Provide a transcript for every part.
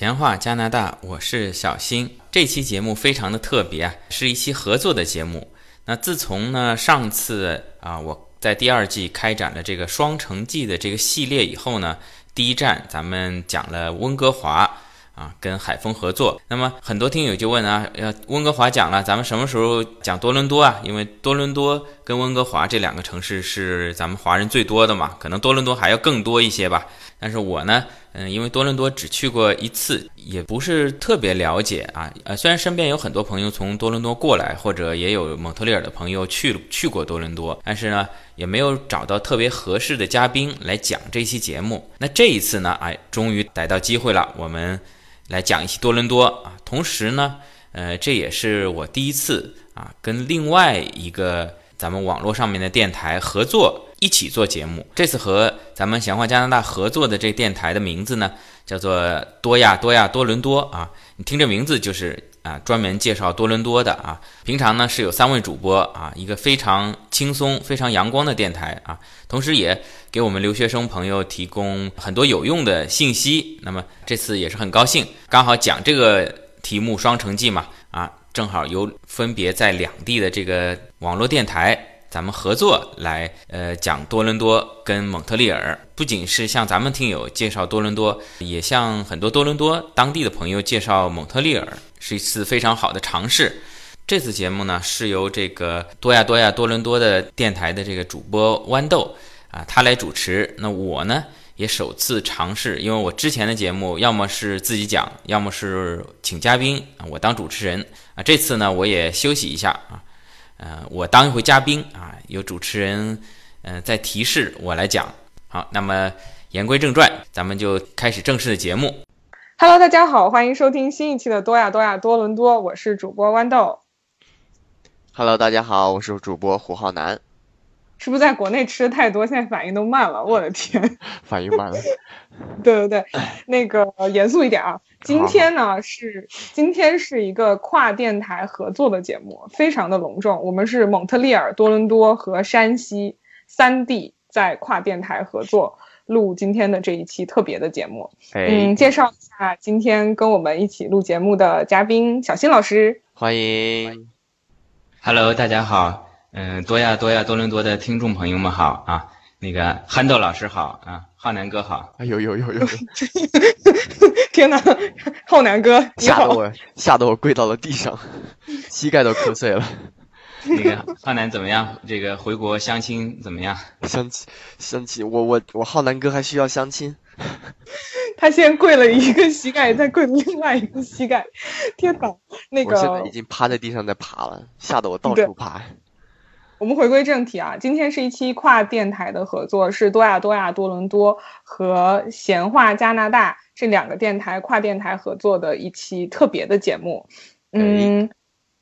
闲话加拿大，我是小新。这期节目非常的特别啊，是一期合作的节目。那自从呢上次啊我在第二季开展了这个双城记的这个系列以后呢，第一站咱们讲了温哥华啊，跟海峰合作。那么很多听友就问啊，要温哥华讲了，咱们什么时候讲多伦多啊？因为多伦多跟温哥华这两个城市是咱们华人最多的嘛，可能多伦多还要更多一些吧。但是我呢，嗯，因为多伦多只去过一次，也不是特别了解啊。呃，虽然身边有很多朋友从多伦多过来，或者也有蒙特利尔的朋友去去过多伦多，但是呢，也没有找到特别合适的嘉宾来讲这期节目。那这一次呢，哎，终于逮到机会了，我们来讲一期多伦多啊。同时呢，呃，这也是我第一次啊，跟另外一个咱们网络上面的电台合作。一起做节目，这次和咱们闲话加拿大合作的这电台的名字呢，叫做多亚多亚多伦多啊。你听这名字就是啊，专门介绍多伦多的啊。平常呢是有三位主播啊，一个非常轻松、非常阳光的电台啊，同时也给我们留学生朋友提供很多有用的信息。那么这次也是很高兴，刚好讲这个题目《双城记》嘛啊，正好有分别在两地的这个网络电台。咱们合作来，呃，讲多伦多跟蒙特利尔，不仅是向咱们听友介绍多伦多，也向很多多伦多当地的朋友介绍蒙特利尔，是一次非常好的尝试。这次节目呢，是由这个多亚多亚多伦多的电台的这个主播豌豆啊，他来主持。那我呢，也首次尝试，因为我之前的节目要么是自己讲，要么是请嘉宾啊，我当主持人啊。这次呢，我也休息一下啊。呃，我当一回嘉宾啊，有主持人，呃，在提示我来讲。好，那么言归正传，咱们就开始正式的节目。Hello，大家好，欢迎收听新一期的多亚多亚多伦多，我是主播豌豆。Hello，大家好，我是主播胡浩南。是不是在国内吃的太多，现在反应都慢了？我的天，反应慢了。对对对，那个严肃一点啊。今天呢是今天是一个跨电台合作的节目，非常的隆重。我们是蒙特利尔、多伦多和山西三地在跨电台合作录今天的这一期特别的节目。嗯，介绍一下今天跟我们一起录节目的嘉宾小新老师，欢迎。Hello，大家好。嗯，多亚多亚多伦多的听众朋友们好啊！那个憨豆老师好啊，浩南哥好。哎呦呦呦呦！天哪，浩南哥，吓得我吓得我跪到了地上，膝盖都磕碎了。那个浩南怎么样？这个回国相亲怎么样？相亲相亲，我我我浩南哥还需要相亲？他先跪了一个膝盖，再跪另外一个膝盖。天哪，那个我现在已经趴在地上在爬了，吓得我到处爬。我们回归正题啊，今天是一期跨电台的合作，是多亚多亚多伦多和闲话加拿大这两个电台跨电台合作的一期特别的节目。嗯，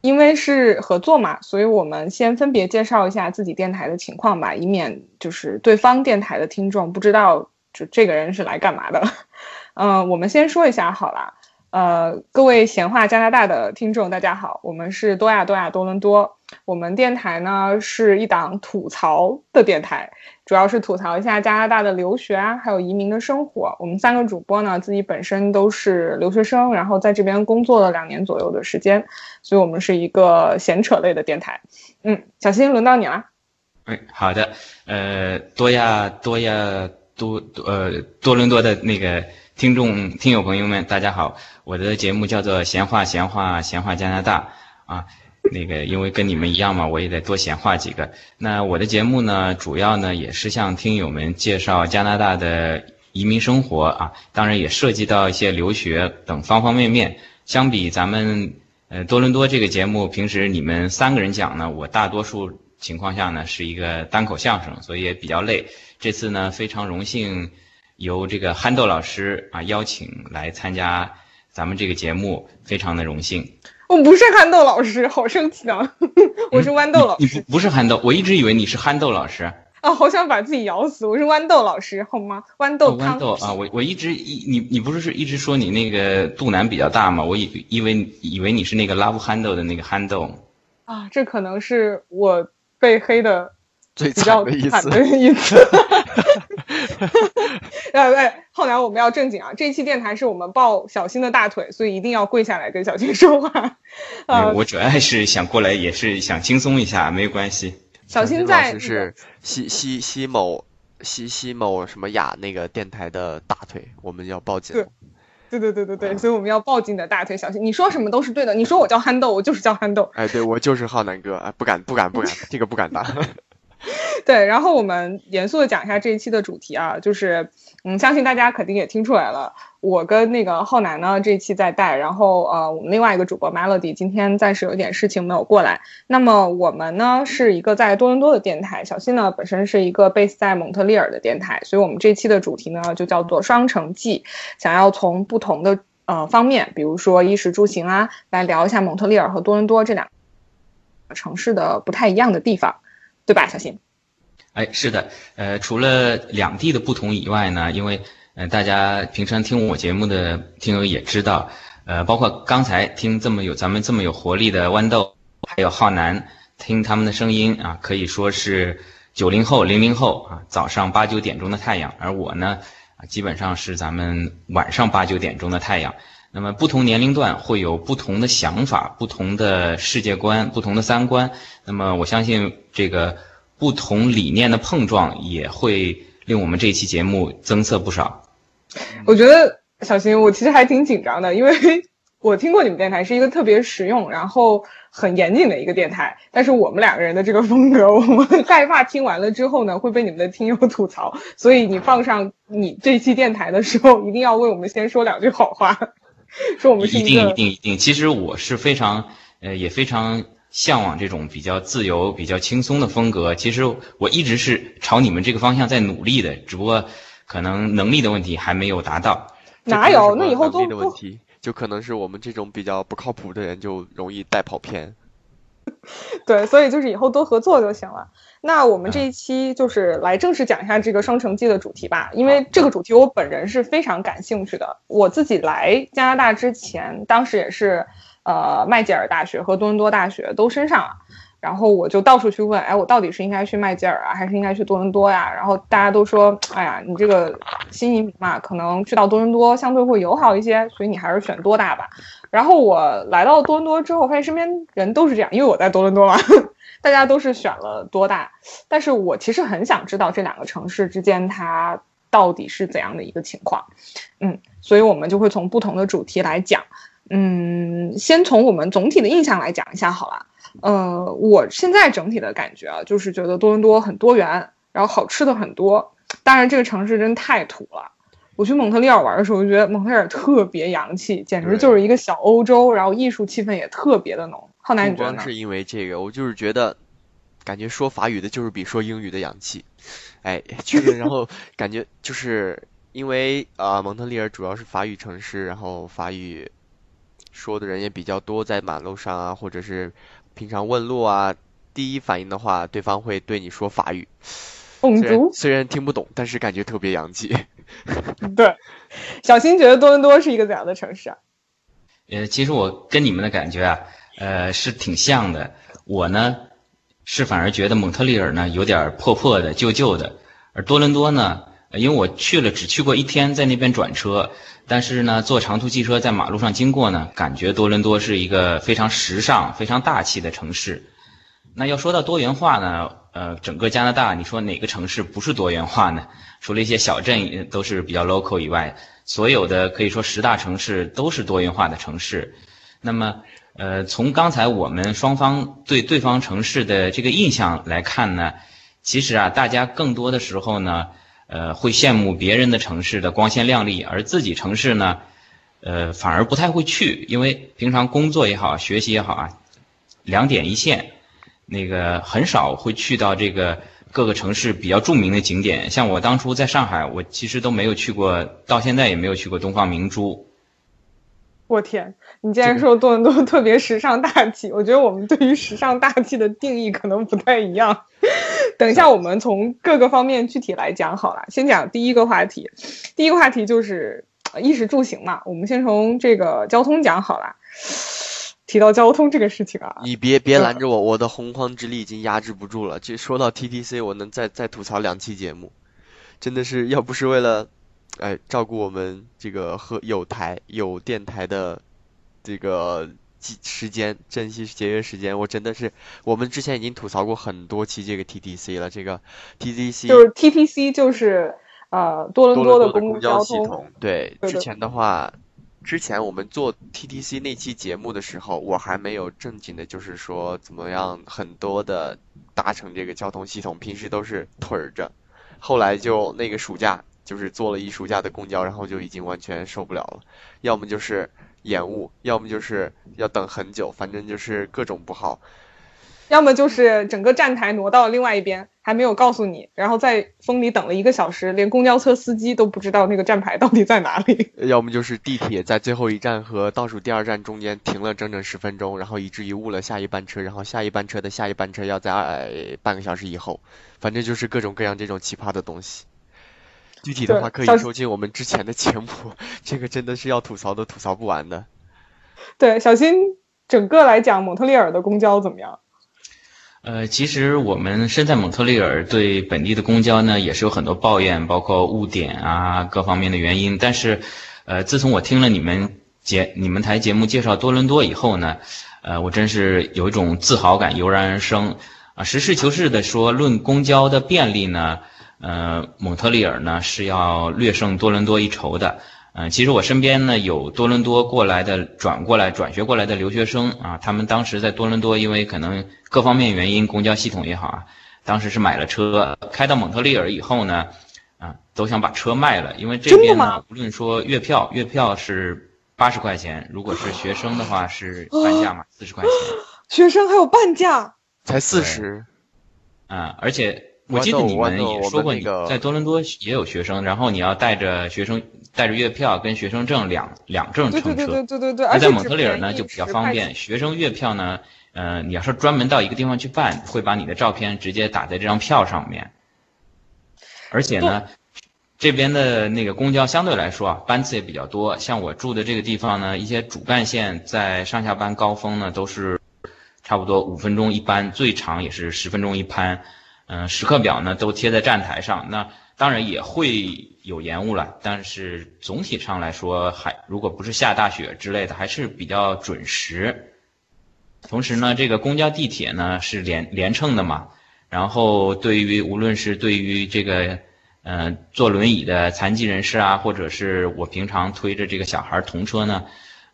因为是合作嘛，所以我们先分别介绍一下自己电台的情况吧，以免就是对方电台的听众不知道就这个人是来干嘛的。嗯，我们先说一下好了。呃，各位闲话加拿大的听众，大家好，我们是多亚多亚多伦多。我们电台呢是一档吐槽的电台，主要是吐槽一下加拿大的留学啊，还有移民的生活。我们三个主播呢自己本身都是留学生，然后在这边工作了两年左右的时间，所以我们是一个闲扯类的电台。嗯，小新，轮到你了。哎，好的。呃，多亚多亚多呃多伦多的那个。听众、听友朋友们，大家好！我的节目叫做“闲话闲话闲话加拿大”啊，那个因为跟你们一样嘛，我也得多闲话几个。那我的节目呢，主要呢也是向听友们介绍加拿大的移民生活啊，当然也涉及到一些留学等方方面面。相比咱们呃多伦多这个节目，平时你们三个人讲呢，我大多数情况下呢是一个单口相声，所以也比较累。这次呢，非常荣幸。由这个憨豆老师啊邀请来参加咱们这个节目，非常的荣幸。我不是憨豆老师，好生气啊！我是豌豆老师。你不不是憨豆，我一直以为你是憨豆老师。啊，好想把自己咬死！我是豌豆老师，好吗？豌豆豌豆啊，我我一直一你你不是是一直说你那个肚腩比较大吗？我以以为以为你是那个 love 憨豆的那个憨豆。啊，这可能是我被黑的最惨的一次。呃，哎，浩南，我们要正经啊！这一期电台是我们抱小新的大腿，所以一定要跪下来跟小新说话。呃，我主要是想过来，也是想轻松一下，没有关系。小新在是西西西某西西某什么雅那个电台的大腿，我们要抱紧。对对对对对，所以我们要抱紧你的大腿，小心。你说什么都是对的。你说我叫憨豆，我就是叫憨豆。哎，对我就是浩南哥，哎，不敢不敢不敢，这个不敢答。对，然后我们严肃的讲一下这一期的主题啊，就是，嗯，相信大家肯定也听出来了，我跟那个浩南呢这一期在带，然后呃，我们另外一个主播 Melody 今天暂时有点事情没有过来。那么我们呢是一个在多伦多的电台，小新呢本身是一个 base 在蒙特利尔的电台，所以我们这期的主题呢就叫做双城记，想要从不同的呃方面，比如说衣食住行啊，来聊一下蒙特利尔和多伦多这两个城市的不太一样的地方，对吧，小新？哎，是的，呃，除了两地的不同以外呢，因为呃，大家平常听我节目的听友也知道，呃，包括刚才听这么有咱们这么有活力的豌豆，还有浩南，听他们的声音啊，可以说是九零后、零零后啊，早上八九点钟的太阳，而我呢，啊，基本上是咱们晚上八九点钟的太阳。那么不同年龄段会有不同的想法、不同的世界观、不同的三观。那么我相信这个。不同理念的碰撞也会令我们这期节目增色不少。我觉得小新，我其实还挺紧张的，因为 我听过你们电台是一个特别实用，然后很严谨的一个电台。但是我们两个人的这个风格，我们 害怕听完了之后呢会被你们的听友吐槽。所以你放上你这期电台的时候，一定要为我们先说两句好话，说我们是一定一定一定。其实我是非常呃也非常。向往这种比较自由、比较轻松的风格，其实我一直是朝你们这个方向在努力的，只不过可能能力的问题还没有达到。哪有？那以后都的问题，就可能是我们这种比较不靠谱的人就容易带跑偏。对，所以就是以后多合作就行了。那我们这一期就是来正式讲一下这个双城记的主题吧，因为这个主题我本人是非常感兴趣的。我自己来加拿大之前，当时也是。呃，麦吉尔大学和多伦多大学都升上了，然后我就到处去问，哎，我到底是应该去麦吉尔啊，还是应该去多伦多呀？然后大家都说，哎呀，你这个新移民嘛，可能去到多伦多相对会友好一些，所以你还是选多大吧。然后我来到多伦多之后，发现身边人都是这样，因为我在多伦多嘛，大家都是选了多大。但是我其实很想知道这两个城市之间它到底是怎样的一个情况，嗯，所以我们就会从不同的主题来讲。嗯，先从我们总体的印象来讲一下好了。呃，我现在整体的感觉啊，就是觉得多伦多很多元，然后好吃的很多。当然，这个城市真太土了。我去蒙特利尔玩的时候，就觉得蒙特利尔特别洋气，简直就是一个小欧洲，然后艺术气氛也特别的浓。浩南，你觉得呢？是因为这个，我就是觉得，感觉说法语的就是比说英语的洋气。哎，确实，然后 感觉就是因为啊，蒙特利尔主要是法语城市，然后法语。说的人也比较多，在马路上啊，或者是平常问路啊，第一反应的话，对方会对你说法语。虽然听不懂，但是感觉特别洋气。对，小新觉得多伦多是一个怎样的城市啊？呃，其实我跟你们的感觉啊，呃，是挺像的。我呢，是反而觉得蒙特利尔呢有点破破的、旧旧的，而多伦多呢，因为我去了，只去过一天，在那边转车。但是呢，坐长途汽车在马路上经过呢，感觉多伦多是一个非常时尚、非常大气的城市。那要说到多元化呢，呃，整个加拿大，你说哪个城市不是多元化呢？除了一些小镇都是比较 local 以外，所有的可以说十大城市都是多元化的城市。那么，呃，从刚才我们双方对对方城市的这个印象来看呢，其实啊，大家更多的时候呢。呃，会羡慕别人的城市的光鲜亮丽，而自己城市呢，呃，反而不太会去，因为平常工作也好，学习也好啊，两点一线，那个很少会去到这个各个城市比较著名的景点。像我当初在上海，我其实都没有去过，到现在也没有去过东方明珠。我天，你竟然说多伦多特别时尚大气？我觉得我们对于时尚大气的定义可能不太一样。等一下，我们从各个方面具体来讲好了。先讲第一个话题，第一个话题就是衣食住行嘛。我们先从这个交通讲好了。提到交通这个事情啊，你别别拦着我，我的洪荒之力已经压制不住了。这说到 TTC，我能再再吐槽两期节目，真的是要不是为了哎，照顾我们这个和有台有电台的这个时间，珍惜节约时间。我真的是，我们之前已经吐槽过很多期这个 TTC 了，这个 TTC 就是 TTC 就是呃多伦多的公交系统。对，之前的话。之前我们做 TTC 那期节目的时候，我还没有正经的，就是说怎么样很多的搭乘这个交通系统，平时都是腿着。后来就那个暑假，就是坐了一暑假的公交，然后就已经完全受不了了，要么就是延误，要么就是要等很久，反正就是各种不好。要么就是整个站台挪到了另外一边，还没有告诉你，然后在风里等了一个小时，连公交车司机都不知道那个站牌到底在哪里。要么就是地铁在最后一站和倒数第二站中间停了整整十分钟，然后以至于误了下一班车，然后下一班车的下一班车要在半个小时以后，反正就是各种各样这种奇葩的东西。具体的话可以收进我们之前的节目，这个真的是要吐槽都吐槽不完的。对，小新，整个来讲，蒙特利尔的公交怎么样？呃，其实我们身在蒙特利尔，对本地的公交呢也是有很多抱怨，包括误点啊各方面的原因。但是，呃，自从我听了你们节你们台节目介绍多伦多以后呢，呃，我真是有一种自豪感油然而生啊。实事求是的说，论公交的便利呢，呃，蒙特利尔呢是要略胜多伦多一筹的。嗯，其实我身边呢有多伦多过来的转过来转学过来的留学生啊，他们当时在多伦多，因为可能各方面原因，公交系统也好啊，当时是买了车，开到蒙特利尔以后呢，啊，都想把车卖了，因为这边呢，无论说月票，月票是八十块钱，如果是学生的话是半价嘛，四十块钱。学生还有半价？才四十？啊，而且我记得你们也说过，你在多伦多也有学生，然后你要带着学生。带着月票跟学生证两两证乘车，对对对对对对。而在蒙特利尔呢就比较方便，学生月票呢，呃，你要是专门到一个地方去办，会把你的照片直接打在这张票上面。而且呢，这边的那个公交相对来说啊，班次也比较多。像我住的这个地方呢，一些主干线在上下班高峰呢都是差不多五分钟一班，最长也是十分钟一班。嗯，时刻表呢都贴在站台上，那当然也会。有延误了，但是总体上来说，还如果不是下大雪之类的，还是比较准时。同时呢，这个公交、地铁呢是连连乘的嘛，然后对于无论是对于这个，嗯，坐轮椅的残疾人士啊，或者是我平常推着这个小孩童车呢，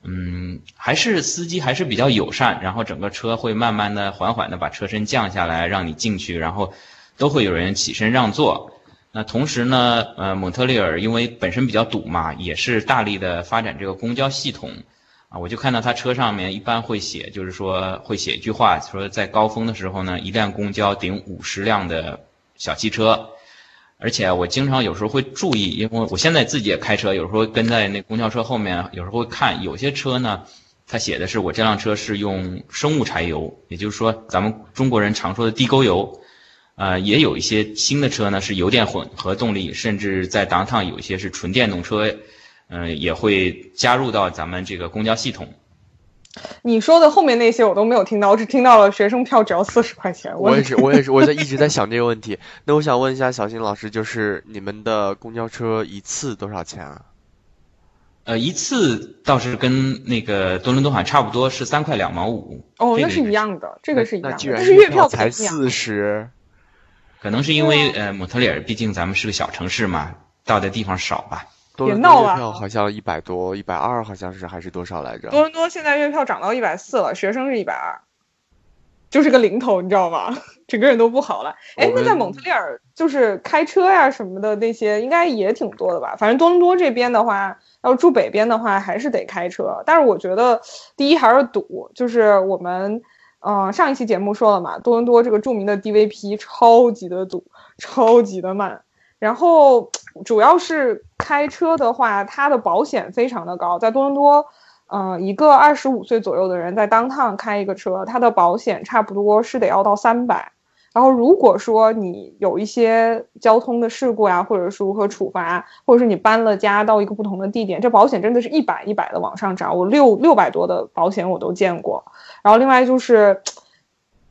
嗯，还是司机还是比较友善，然后整个车会慢慢的、缓缓的把车身降下来，让你进去，然后都会有人起身让座。那同时呢，呃，蒙特利尔因为本身比较堵嘛，也是大力的发展这个公交系统，啊，我就看到他车上面一般会写，就是说会写一句话，说在高峰的时候呢，一辆公交顶五十辆的小汽车，而且我经常有时候会注意，因为我现在自己也开车，有时候跟在那公交车后面，有时候会看有些车呢，它写的是我这辆车是用生物柴油，也就是说咱们中国人常说的地沟油。呃，也有一些新的车呢是油电混合动力，甚至在当趟有一些是纯电动车，嗯，也会加入到咱们这个公交系统。你说的后面那些我都没有听到，我只听到了学生票只要四十块钱。我也是，我也是，我在 一直在想这个问题。那我想问一下小新老师，就是你们的公交车一次多少钱啊？呃，一次倒是跟那个多伦多好像差不多，是三块两毛五。哦，那是一样的，这个是一样的，但是月票才四十。可能是因为呃，蒙特利尔毕竟咱们是个小城市嘛，到的地方少吧。别闹了。月票好像一百多，一百二好像是还是多少来着？多伦多现在月票涨到一百四了，学生是一百二，就是个零头，你知道吗？整个人都不好了。哎，那在蒙特利尔就是开车呀什么的那些，应该也挺多的吧？反正多伦多这边的话，要住北边的话，还是得开车。但是我觉得第一还是堵，就是我们。嗯，上一期节目说了嘛，多伦多这个著名的 DVP 超级的堵，超级的慢。然后主要是开车的话，它的保险非常的高。在多伦多，呃，一个二十五岁左右的人在当趟开一个车，它的保险差不多是得要到三百。然后如果说你有一些交通的事故呀，或者是如何处罚，或者是你搬了家到一个不同的地点，这保险真的是一百一百的往上涨。我六六百多的保险我都见过。然后另外就是，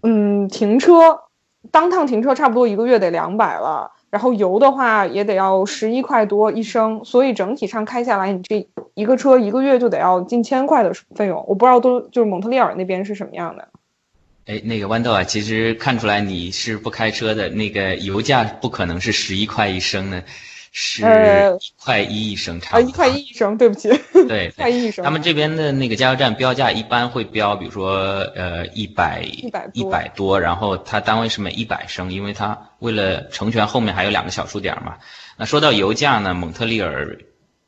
嗯，停车，当趟停车差不多一个月得两百了。然后油的话也得要十一块多一升，所以整体上开下来，你这一个车一个月就得要近千块的费用。我不知道都就是蒙特利尔那边是什么样的。哎，那个豌豆啊，其实看出来你是不开车的，那个油价不可能是十一块一升呢。是一块一一升，差啊，一块一一升，对不起，对，一块一一升。他们这边的那个加油站标价一般会标，比如说呃一百一百一百多，然后它单位是每一百升，因为它为了成全后面还有两个小数点嘛。那说到油价呢，蒙特利尔，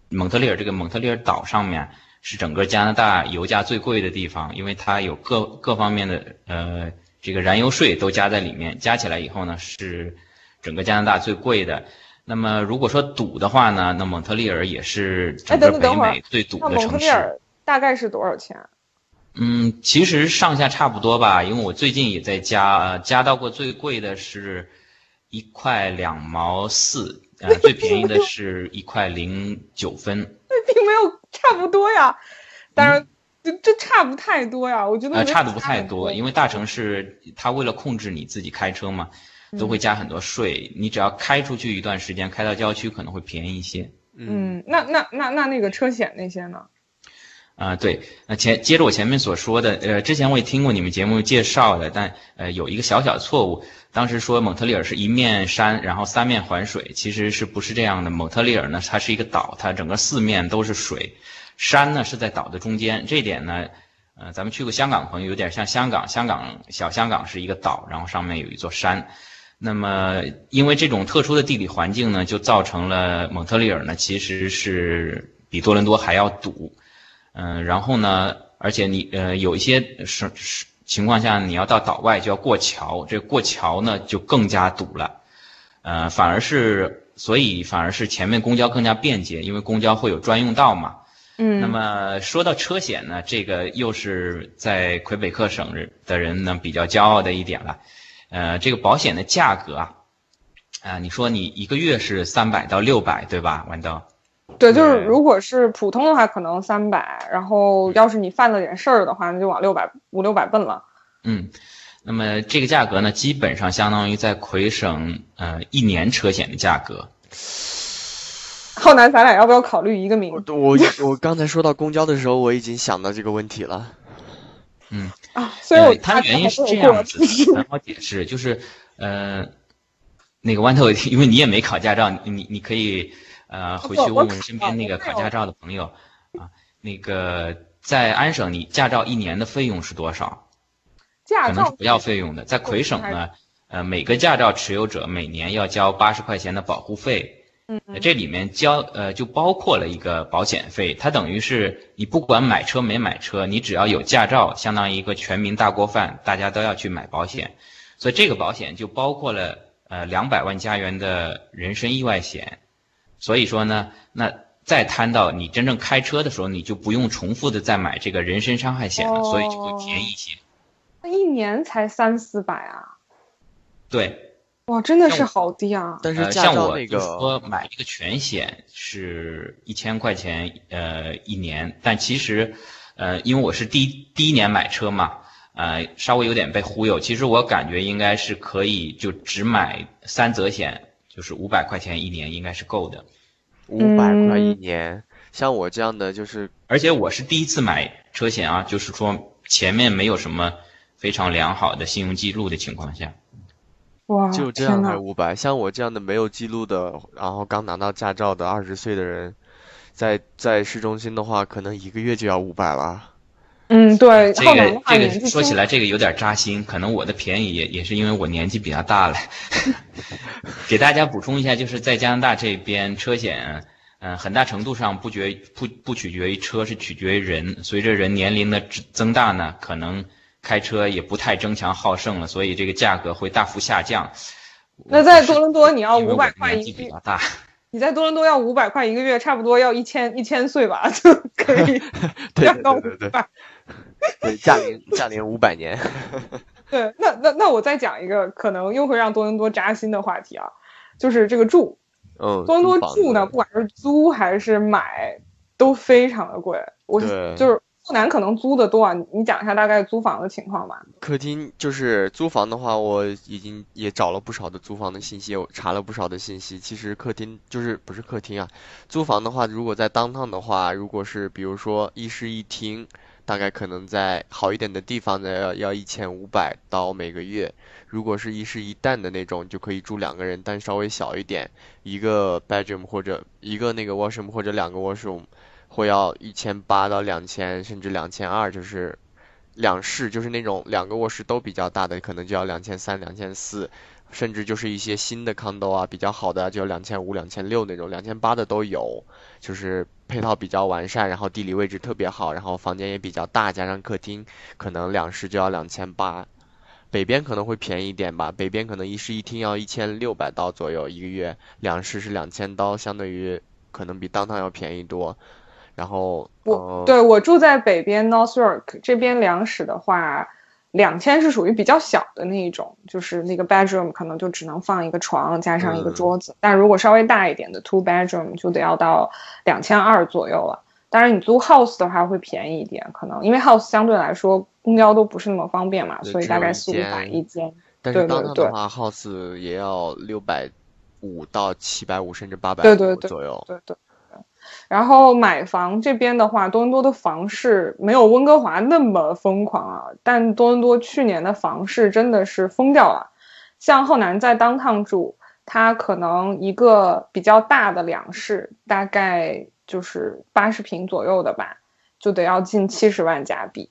蒙特利尔这个蒙特利尔岛上面是整个加拿大油价最贵的地方，因为它有各各方面的呃这个燃油税都加在里面，加起来以后呢是整个加拿大最贵的。那么如果说堵的话呢，那蒙特利尔也是整个北美最堵的城市。蒙特利尔大概是多少钱？嗯，其实上下差不多吧，因为我最近也在加，呃，加到过最贵的是一块两毛四，呃，最便宜的是一块零九分。那并没有差不多呀，当然这这差不太多呀，我觉得。呃，差的不太多，因为大城市它为了控制你自己开车嘛。都会加很多税，你只要开出去一段时间，开到郊区可能会便宜一些。嗯，那那那那那个车险那些呢？啊，对，那前接着我前面所说的，呃，之前我也听过你们节目介绍的，但呃有一个小小错误，当时说蒙特利尔是一面山，然后三面环水，其实是不是这样的？蒙特利尔呢，它是一个岛，它整个四面都是水，山呢是在岛的中间，这点呢，呃，咱们去过香港朋友有点像香港，香港小香港是一个岛，然后上面有一座山。那么，因为这种特殊的地理环境呢，就造成了蒙特利尔呢，其实是比多伦多还要堵。嗯，然后呢，而且你呃有一些是是情况下，你要到岛外就要过桥，这过桥呢就更加堵了。呃，反而是所以反而是前面公交更加便捷，因为公交会有专用道嘛。嗯。那么说到车险呢，这个又是在魁北克省的人呢比较骄傲的一点了。呃，这个保险的价格啊，啊，你说你一个月是三百到六百，对吧，豌豆？对，就是如果是普通的话，可能三百，然后要是你犯了点事儿的话，那就往六百五六百奔了。嗯，那么这个价格呢，基本上相当于在魁省呃一年车险的价格。浩南，咱俩要不要考虑一个名？我我刚才说到公交的时候，我已经想到这个问题了。嗯啊，所以我它的原因是这样子，很好解释，就是呃，那个豌豆，因为你也没考驾照，你你可以呃回去问问身边那个考驾照的朋友啊，那个在安省你驾照一年的费用是多少？驾照不要费用的，在魁省呢，呃，每个驾照持有者每年要交八十块钱的保护费。嗯，这里面交呃就包括了一个保险费，它等于是你不管买车没买车，你只要有驾照，相当于一个全民大锅饭，大家都要去买保险，所以这个保险就包括了呃两百万加元的人身意外险，所以说呢，那再摊到你真正开车的时候，你就不用重复的再买这个人身伤害险了，所以就会便宜一些。那一年才三四百啊？对。哇，真的是好低啊！但是像我就说买一个全险是一千块钱呃一年，但其实呃因为我是第第一年买车嘛，呃稍微有点被忽悠。其实我感觉应该是可以就只买三责险，就是五百块钱一年应该是够的。五百块一年，像我这样的就是，而且我是第一次买车险啊，就是说前面没有什么非常良好的信用记录的情况下。哇，就这样才五百，像我这样的没有记录的，然后刚拿到驾照的二十岁的人，在在市中心的话，可能一个月就要五百了。嗯，对，这个这个说起来这个有点扎心，可能我的便宜也也是因为我年纪比较大了。给大家补充一下，就是在加拿大这边车险，嗯，很大程度上不决不不取决于车，是取决于人。随着人年龄的增大呢，可能。开车也不太争强好胜了，所以这个价格会大幅下降。那在多伦多你要五百块一个月，你在多伦多要五百块一个月，差不多要一千一千岁吧就 可以降到五百。对，驾龄驾龄五百年。对，那那那我再讲一个可能又会让多伦多扎心的话题啊，就是这个住。嗯。多伦多住呢，不管是租还是买，都非常的贵。我就是。后南可能租的多啊，你讲一下大概租房的情况吧。客厅就是租房的话，我已经也找了不少的租房的信息，我查了不少的信息。其实客厅就是不是客厅啊，租房的话，如果在当趟的话，如果是比如说一室一厅，大概可能在好一点的地方呢，要要一千五百刀每个月。如果是一室一蛋的那种，就可以住两个人，但稍微小一点，一个 bedroom 或者一个那个 washroom 或者两个 washroom，会要一千八到两千，甚至两千二，就是两室，就是那种两个卧室都比较大的，可能就要两千三、两千四，甚至就是一些新的 condo 啊，比较好的就两千五、两千六那种，两千八的都有，就是配套比较完善，然后地理位置特别好，然后房间也比较大，加上客厅，可能两室就要两千八。北边可能会便宜一点吧，北边可能一室一厅要一千六百刀左右一个月，两室是两千刀，相对于可能比当趟要便宜多。然后我对我住在北边 Northwark 这边两室的话，两千是属于比较小的那一种，就是那个 bedroom 可能就只能放一个床加上一个桌子，但如果稍微大一点的 two bedroom 就得要到两千二左右了。当然你租 house 的话会便宜一点，可能因为 house 相对来说。公交都不是那么方便嘛，所以大概四五百一间。但是当趟的话，house 也要六百五到七百五，甚至八百五左右。对对对。然后买房这边的话，多伦多的房市没有温哥华那么疯狂啊，但多伦多去年的房市真的是疯掉了。像后南在当趟住，他可能一个比较大的两室，大概就是八十平左右的吧，就得要近七十万加币。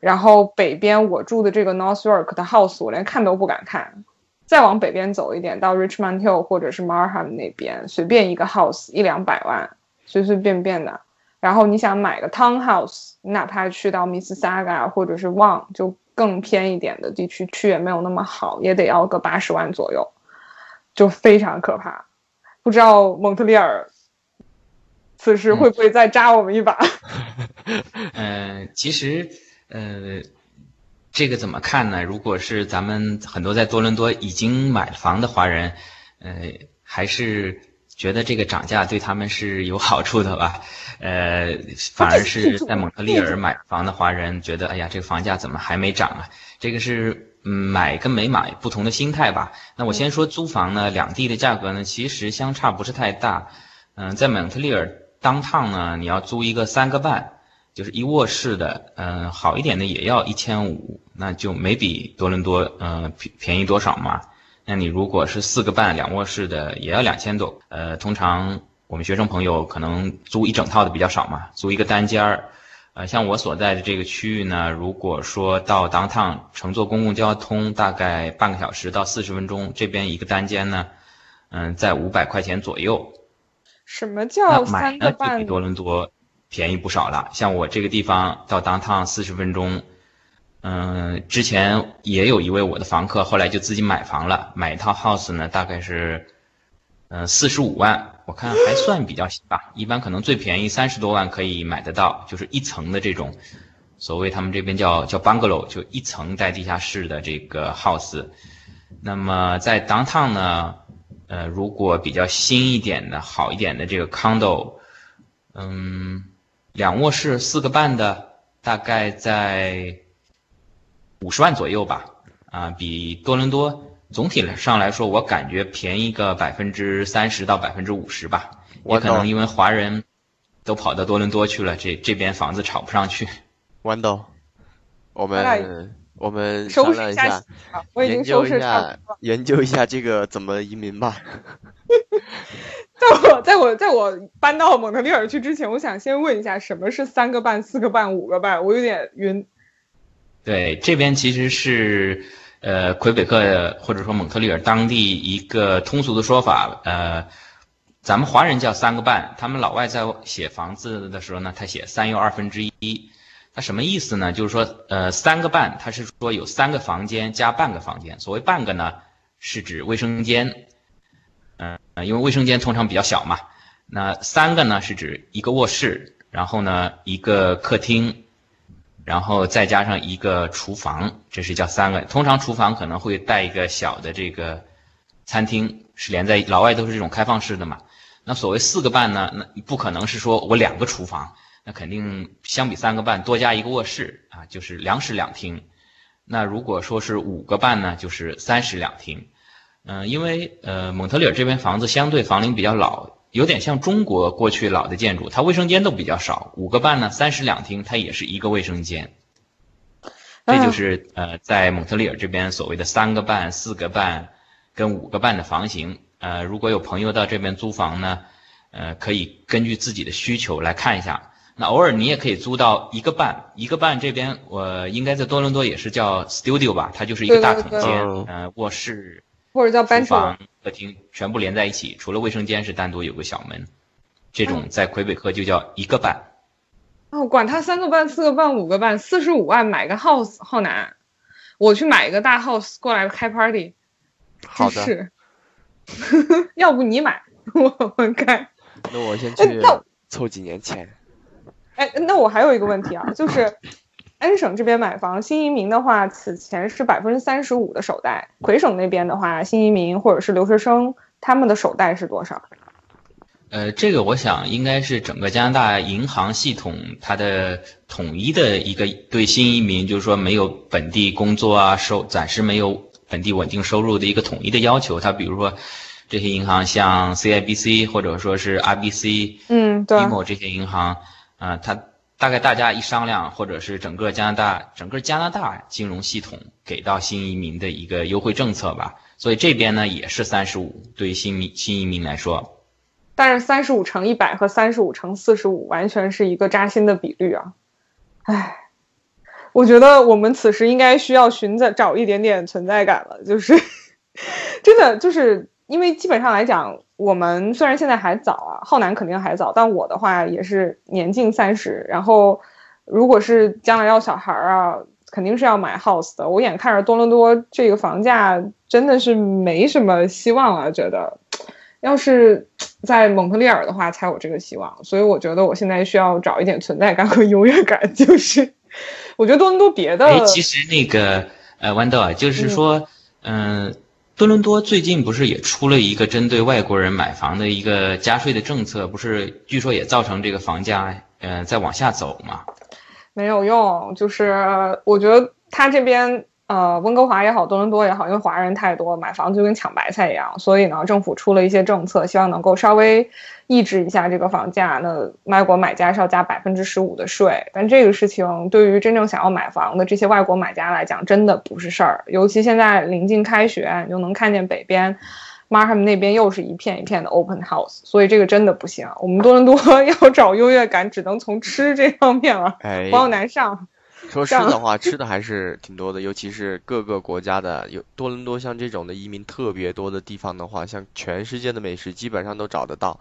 然后北边我住的这个 Northwark 的 house，我连看都不敢看。再往北边走一点，到 Richmond Hill 或者是 Marham 那边，随便一个 house 一两百万，随随便便的。然后你想买个 townhouse，你哪怕去到 Mississauga 或者是 Wang，就更偏一点的地区，去也没有那么好，也得要个八十万左右，就非常可怕。不知道蒙特利尔此时会不会再扎我们一把？嗯，其实。呃，这个怎么看呢？如果是咱们很多在多伦多已经买房的华人，呃，还是觉得这个涨价对他们是有好处的吧？呃，反而是在蒙特利尔买房的华人觉得，哎呀，这个房价怎么还没涨啊？这个是嗯，买跟没买不同的心态吧。那我先说租房呢，两地的价格呢，其实相差不是太大。嗯，在蒙特利尔当趟呢，你要租一个三个半。就是一卧室的，嗯，好一点的也要一千五，那就没比多伦多，嗯，便便宜多少嘛。那你如果是四个半两卧室的，也要两千多。呃，通常我们学生朋友可能租一整套的比较少嘛，租一个单间儿。呃，像我所在的这个区域呢，如果说到 downtown 乘坐公共交通，大概半个小时到四十分钟，这边一个单间呢，嗯，在五百块钱左右。什么叫三个半？比多伦多。便宜不少了，像我这个地方到 downtown 四十分钟，嗯，之前也有一位我的房客，后来就自己买房了，买一套 house 呢，大概是，嗯，四十五万，我看还算比较行吧，一般可能最便宜三十多万可以买得到，就是一层的这种，所谓他们这边叫叫 bungalow，就一层带地下室的这个 house，那么在 downtown 呢，呃，如果比较新一点的好一点的这个 condo，嗯。两卧室四个半的，大概在五十万左右吧，啊，比多伦多总体上来说，我感觉便宜个百分之三十到百分之五十吧。也可能因为华人都跑到多伦多去了，这这边房子炒不上去。豌豆，我们我们商量一下，我已经收拾一下研究一下这个怎么移民吧。在我在我在我搬到蒙特利尔去之前，我想先问一下，什么是三个半、四个半、五个半？我有点晕。对，这边其实是呃魁北克或者说蒙特利尔当地一个通俗的说法，呃，咱们华人叫三个半，他们老外在写房子的时候呢，他写三又二分之一，它什么意思呢？就是说，呃，三个半，它是说有三个房间加半个房间，所谓半个呢，是指卫生间。嗯因为卫生间通常比较小嘛，那三个呢是指一个卧室，然后呢一个客厅，然后再加上一个厨房，这是叫三个。通常厨房可能会带一个小的这个餐厅，是连在老外都是这种开放式的嘛。那所谓四个半呢，那不可能是说我两个厨房，那肯定相比三个半多加一个卧室啊，就是两室两厅。那如果说是五个半呢，就是三室两厅。嗯，因为呃蒙特利尔这边房子相对房龄比较老，有点像中国过去老的建筑，它卫生间都比较少。五个半呢，三室两厅，它也是一个卫生间。这就是呃在蒙特利尔这边所谓的三个半、四个半跟五个半的房型。呃，如果有朋友到这边租房呢，呃，可以根据自己的需求来看一下。那偶尔你也可以租到一个半，一个半这边我应该在多伦多也是叫 studio 吧，它就是一个大空间，呃，卧室或者叫厨房、客厅全部连在一起，除了卫生间是单独有个小门，这种在魁北克就叫一个半。哦，管他三个半、四个半、五个半，四十五万买个 house 好难，我去买一个大 house 过来开 party。好的。是，要不你买，我们开。那我先去凑几年钱。哎，那我还有一个问题啊，就是 安省这边买房，新移民的话，此前是百分之三十五的首贷；魁省那边的话，新移民或者是留学生，他们的首贷是多少？呃，这个我想应该是整个加拿大银行系统它的统一的一个对新移民，就是说没有本地工作啊，收暂时没有本地稳定收入的一个统一的要求。它比如说这些银行像 CIBC 或者说是 RBC，嗯，对，BMO 这些银行。啊，他大概大家一商量，或者是整个加拿大整个加拿大金融系统给到新移民的一个优惠政策吧。所以这边呢也是三十五，对于新民新移民来说。但是三十五乘一百和三十五乘四十五完全是一个扎心的比率啊！唉，我觉得我们此时应该需要寻找找一点点存在感了，就是 真的就是因为基本上来讲。我们虽然现在还早啊，浩南肯定还早，但我的话也是年近三十。然后，如果是将来要小孩啊，肯定是要买 house 的。我眼看着多伦多这个房价真的是没什么希望了，觉得要是在蒙特利尔的话才有这个希望。所以我觉得我现在需要找一点存在感和优越感。就是我觉得多伦多别的，哎，其实那个呃，豌豆啊，就是说，嗯。多伦多最近不是也出了一个针对外国人买房的一个加税的政策，不是据说也造成这个房价呃在往下走吗？没有用，就是我觉得他这边呃温哥华也好，多伦多也好，因为华人太多，买房就跟抢白菜一样，所以呢政府出了一些政策，希望能够稍微。抑制一下这个房价，那外国买家是要加百分之十五的税，但这个事情对于真正想要买房的这些外国买家来讲，真的不是事儿。尤其现在临近开学，你就能看见北边 Markham 那边又是一片一片的 open house，所以这个真的不行。我们多伦多 要找优越感，只能从吃这方面了，不要难上。说吃的话，吃的还是挺多的，尤其是各个国家的，有多伦多像这种的移民特别多的地方的话，像全世界的美食基本上都找得到。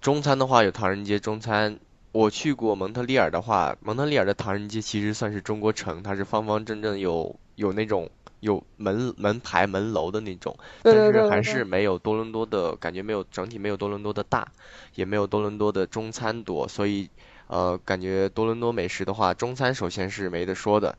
中餐的话有唐人街中餐，我去过蒙特利尔的话，蒙特利尔的唐人街其实算是中国城，它是方方正正有有那种有门门牌门楼的那种，但是还是没有多伦多的感觉，没有整体没有多伦多的大，也没有多伦多的中餐多，所以呃感觉多伦多美食的话，中餐首先是没得说的。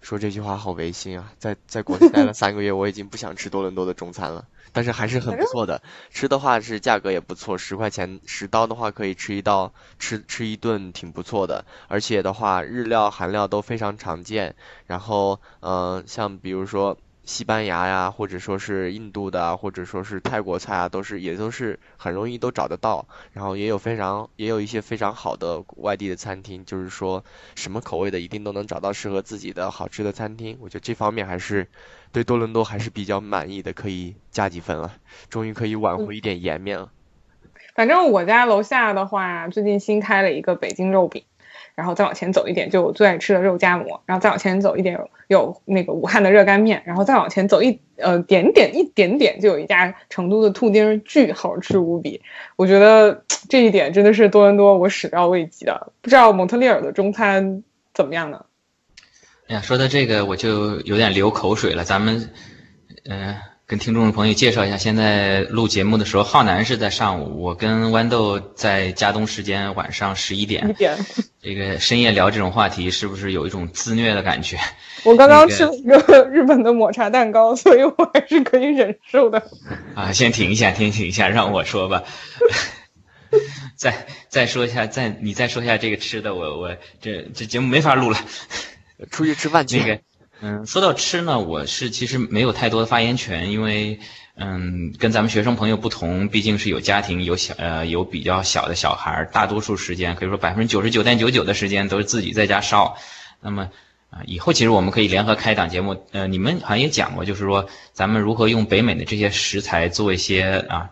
说这句话好违心啊，在在国内待了三个月，我已经不想吃多伦多的中餐了。但是还是很不错的，吃的话是价格也不错，十块钱十刀的话可以吃一道吃吃一顿挺不错的，而且的话日料韩料都非常常见，然后嗯像比如说。西班牙呀，或者说是印度的，或者说是泰国菜啊，都是也都是很容易都找得到。然后也有非常也有一些非常好的外地的餐厅，就是说什么口味的一定都能找到适合自己的好吃的餐厅。我觉得这方面还是对多伦多还是比较满意的，可以加几分了，终于可以挽回一点颜面了。反正我家楼下的话，最近新开了一个北京肉饼。然后再往前走一点，就我最爱吃的肉夹馍。然后再往前走一点，有有那个武汉的热干面。然后再往前走一呃点点一点点，就有一家成都的兔丁，巨好吃无比。我觉得这一点真的是多伦多我始料未及的。不知道蒙特利尔的中餐怎么样呢？哎呀，说到这个我就有点流口水了。咱们嗯。跟听众朋友介绍一下，现在录节目的时候，浩南是在上午，我跟豌豆在加东时间晚上十一点。一点。这个深夜聊这种话题，是不是有一种自虐的感觉？我刚刚吃了一个日本的抹茶蛋糕，所以我还是可以忍受的。啊，先停一下，先停一下，让我说吧。再再说一下，再你再说一下这个吃的，我我这这节目没法录了。出去吃饭去。那个，嗯，说到吃呢，我是其实没有太多的发言权，因为嗯，跟咱们学生朋友不同，毕竟是有家庭，有小呃有比较小的小孩儿，大多数时间可以说百分之九十九点九九的时间都是自己在家烧。那么啊，以后其实我们可以联合开一档节目，呃，你们好像也讲过，就是说咱们如何用北美的这些食材做一些啊。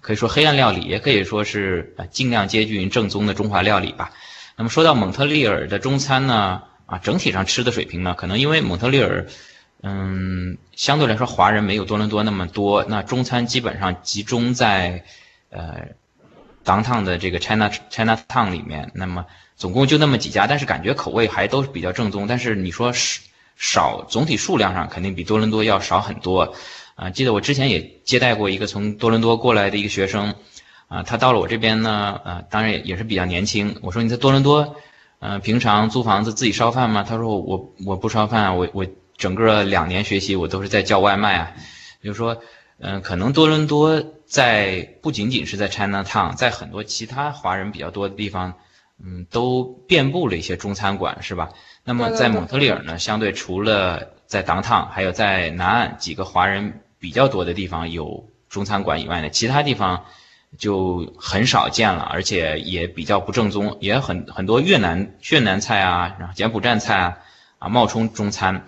可以说黑暗料理，也可以说是呃尽量接近正宗的中华料理吧。那么说到蒙特利尔的中餐呢，啊，整体上吃的水平呢，可能因为蒙特利尔，嗯，相对来说华人没有多伦多那么多，那中餐基本上集中在呃，downtown 的这个 China China Town 里面。那么总共就那么几家，但是感觉口味还都是比较正宗。但是你说少少，总体数量上肯定比多伦多要少很多。啊，记得我之前也接待过一个从多伦多过来的一个学生，啊，他到了我这边呢，啊，当然也也是比较年轻。我说你在多伦多，呃，平常租房子自己烧饭吗？他说我我不烧饭，我我整个两年学习我都是在叫外卖啊。就是说，嗯，可能多伦多在不仅仅是在 China Town，在很多其他华人比较多的地方，嗯，都遍布了一些中餐馆，是吧？那么在蒙特利尔呢，相对除了在 downtown，还有在南岸几个华人。比较多的地方有中餐馆以外呢，其他地方就很少见了，而且也比较不正宗，也很很多越南越南菜啊，然后柬埔寨菜啊，啊冒充中餐，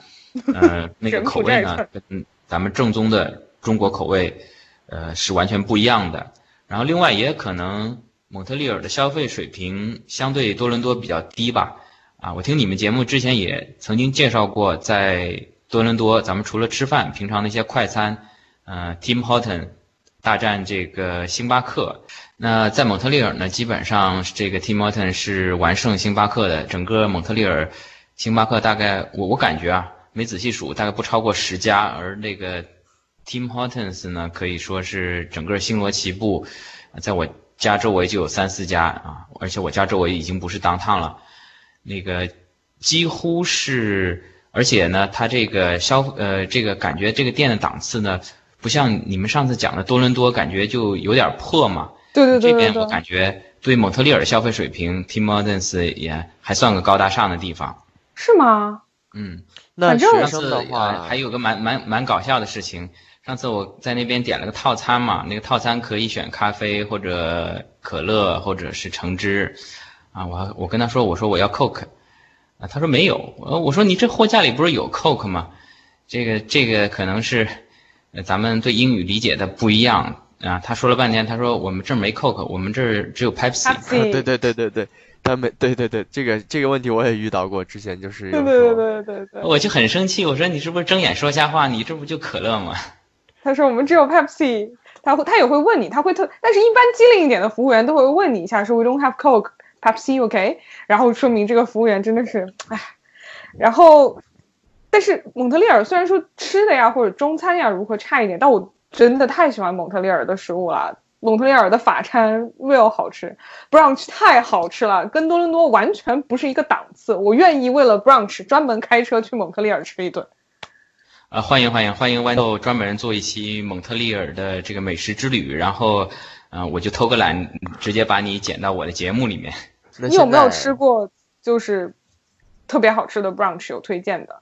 呃，那个口味呢跟咱们正宗的中国口味，呃是完全不一样的。然后另外也可能蒙特利尔的消费水平相对多伦多比较低吧，啊，我听你们节目之前也曾经介绍过在。多伦多，咱们除了吃饭，平常那些快餐，呃，Tim Horton 大战这个星巴克。那在蒙特利尔呢，基本上这个 Tim Horton 是完胜星巴克的。整个蒙特利尔，星巴克大概我我感觉啊，没仔细数，大概不超过十家。而那个 Tim Hortons 呢，可以说是整个星罗棋布，在我家周围就有三四家啊，而且我家周围已经不是 downtown 了，那个几乎是。而且呢，它这个消呃，这个感觉这个店的档次呢，不像你们上次讲的多伦多，感觉就有点破嘛。对对对。这边我感觉对蒙特利尔消费水平，Tim Hortons 也还算个高大上的地方。是吗？嗯。那学生的话还有个蛮蛮蛮搞笑的事情，上次我在那边点了个套餐嘛，那个套餐可以选咖啡或者可乐或者是橙汁，啊，我我跟他说，我说我要 Coke。啊，他说没有，呃，我说你这货架里不是有 Coke 吗？这个这个可能是，咱们对英语理解的不一样啊。他说了半天，他说我们这儿没 Coke，我们这儿只有 Pepsi。对对对对对，他没对对对，这个这个问题我也遇到过，之前就是对对对对对，我就很生气，我说你是不是睁眼说瞎话？你这不就可乐吗？他说我们只有 Pepsi，他会他也会问你，他会特，但是一般机灵一点的服务员都会问你一下，说 We don't have Coke。Pepsi，OK，然后说明这个服务员真的是，唉，然后，但是蒙特利尔虽然说吃的呀或者中餐呀如何差一点，但我真的太喜欢蒙特利尔的食物了。蒙特利尔的法餐 real 好吃，brunch 太好吃了，跟多伦多完全不是一个档次。我愿意为了 brunch 专门开车去蒙特利尔吃一顿。啊，欢迎欢迎欢迎豌豆专门做一期蒙特利尔的这个美食之旅，然后，嗯，我就偷个懒，直接把你剪到我的节目里面。你有没有吃过就是特别好吃的 brunch 有推荐的？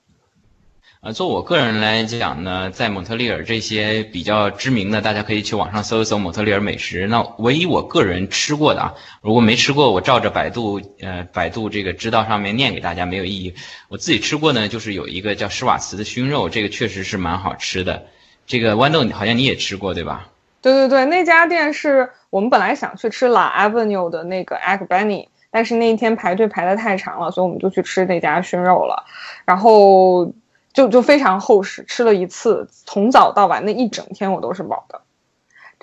呃，做我个人来讲呢，在蒙特利尔这些比较知名的，大家可以去网上搜一搜蒙特利尔美食。那唯一我个人吃过的啊，如果没吃过，我照着百度呃百度这个知道上面念给大家没有意义。我自己吃过呢，就是有一个叫施瓦茨的熏肉，这个确实是蛮好吃的。这个豌豆好像你也吃过对吧？对对对，那家店是我们本来想去吃 La Avenue 的那个 Egg Benny。但是那一天排队排的太长了，所以我们就去吃那家熏肉了，然后就就非常厚实，吃了一次，从早到晚那一整天我都是饱的。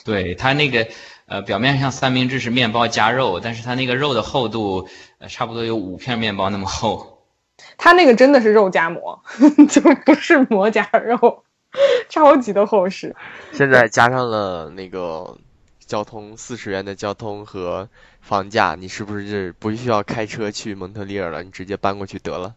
对它那个呃表面上三明治是面包加肉，但是它那个肉的厚度呃差不多有五片面包那么厚。它那个真的是肉夹馍，就不是馍夹肉，超级的厚实。现在加上了那个交通四十元的交通和。房价，你是不是不需要开车去蒙特利尔了？你直接搬过去得了。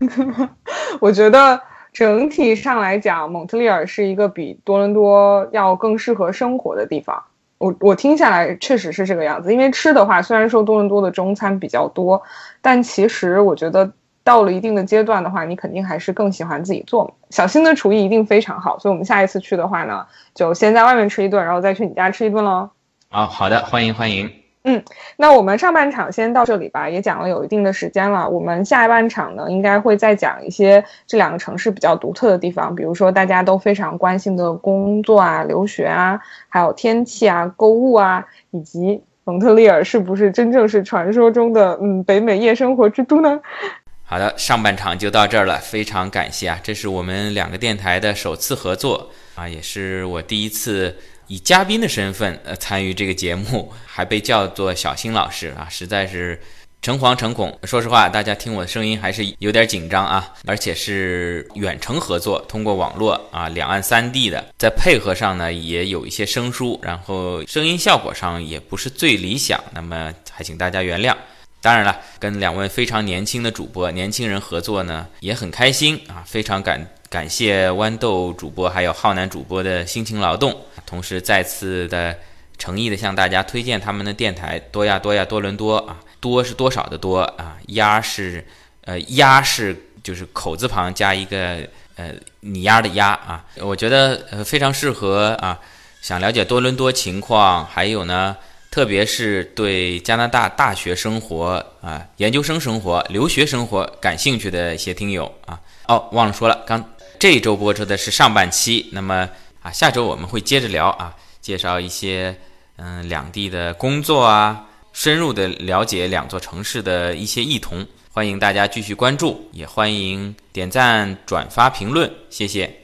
我觉得整体上来讲，蒙特利尔是一个比多伦多要更适合生活的地方。我我听下来确实是这个样子。因为吃的话，虽然说多伦多的中餐比较多，但其实我觉得到了一定的阶段的话，你肯定还是更喜欢自己做嘛。小新的厨艺一定非常好，所以我们下一次去的话呢，就先在外面吃一顿，然后再去你家吃一顿喽。啊，好的，欢迎欢迎。嗯，那我们上半场先到这里吧，也讲了有一定的时间了。我们下半场呢，应该会再讲一些这两个城市比较独特的地方，比如说大家都非常关心的工作啊、留学啊，还有天气啊、购物啊，以及蒙特利尔是不是真正是传说中的嗯北美夜生活之都呢？好的，上半场就到这儿了，非常感谢啊，这是我们两个电台的首次合作啊，也是我第一次。以嘉宾的身份呃参与这个节目，还被叫做小新老师啊，实在是诚惶诚恐。说实话，大家听我的声音还是有点紧张啊，而且是远程合作，通过网络啊，两岸三地的，在配合上呢也有一些生疏，然后声音效果上也不是最理想，那么还请大家原谅。当然了，跟两位非常年轻的主播、年轻人合作呢，也很开心啊，非常感感谢豌豆主播还有浩南主播的辛勤劳动。同时，再次的诚意的向大家推荐他们的电台多亚多亚多伦多啊，多是多少的多啊，鸭是呃鸭是就是口字旁加一个呃你鸭的鸭啊，我觉得呃非常适合啊，想了解多伦多情况，还有呢，特别是对加拿大大学生活啊、研究生生活、留学生活感兴趣的一些听友啊，哦，忘了说了，刚这一周播出的是上半期，那么。啊，下周我们会接着聊啊，介绍一些嗯两地的工作啊，深入的了解两座城市的一些异同，欢迎大家继续关注，也欢迎点赞、转发、评论，谢谢。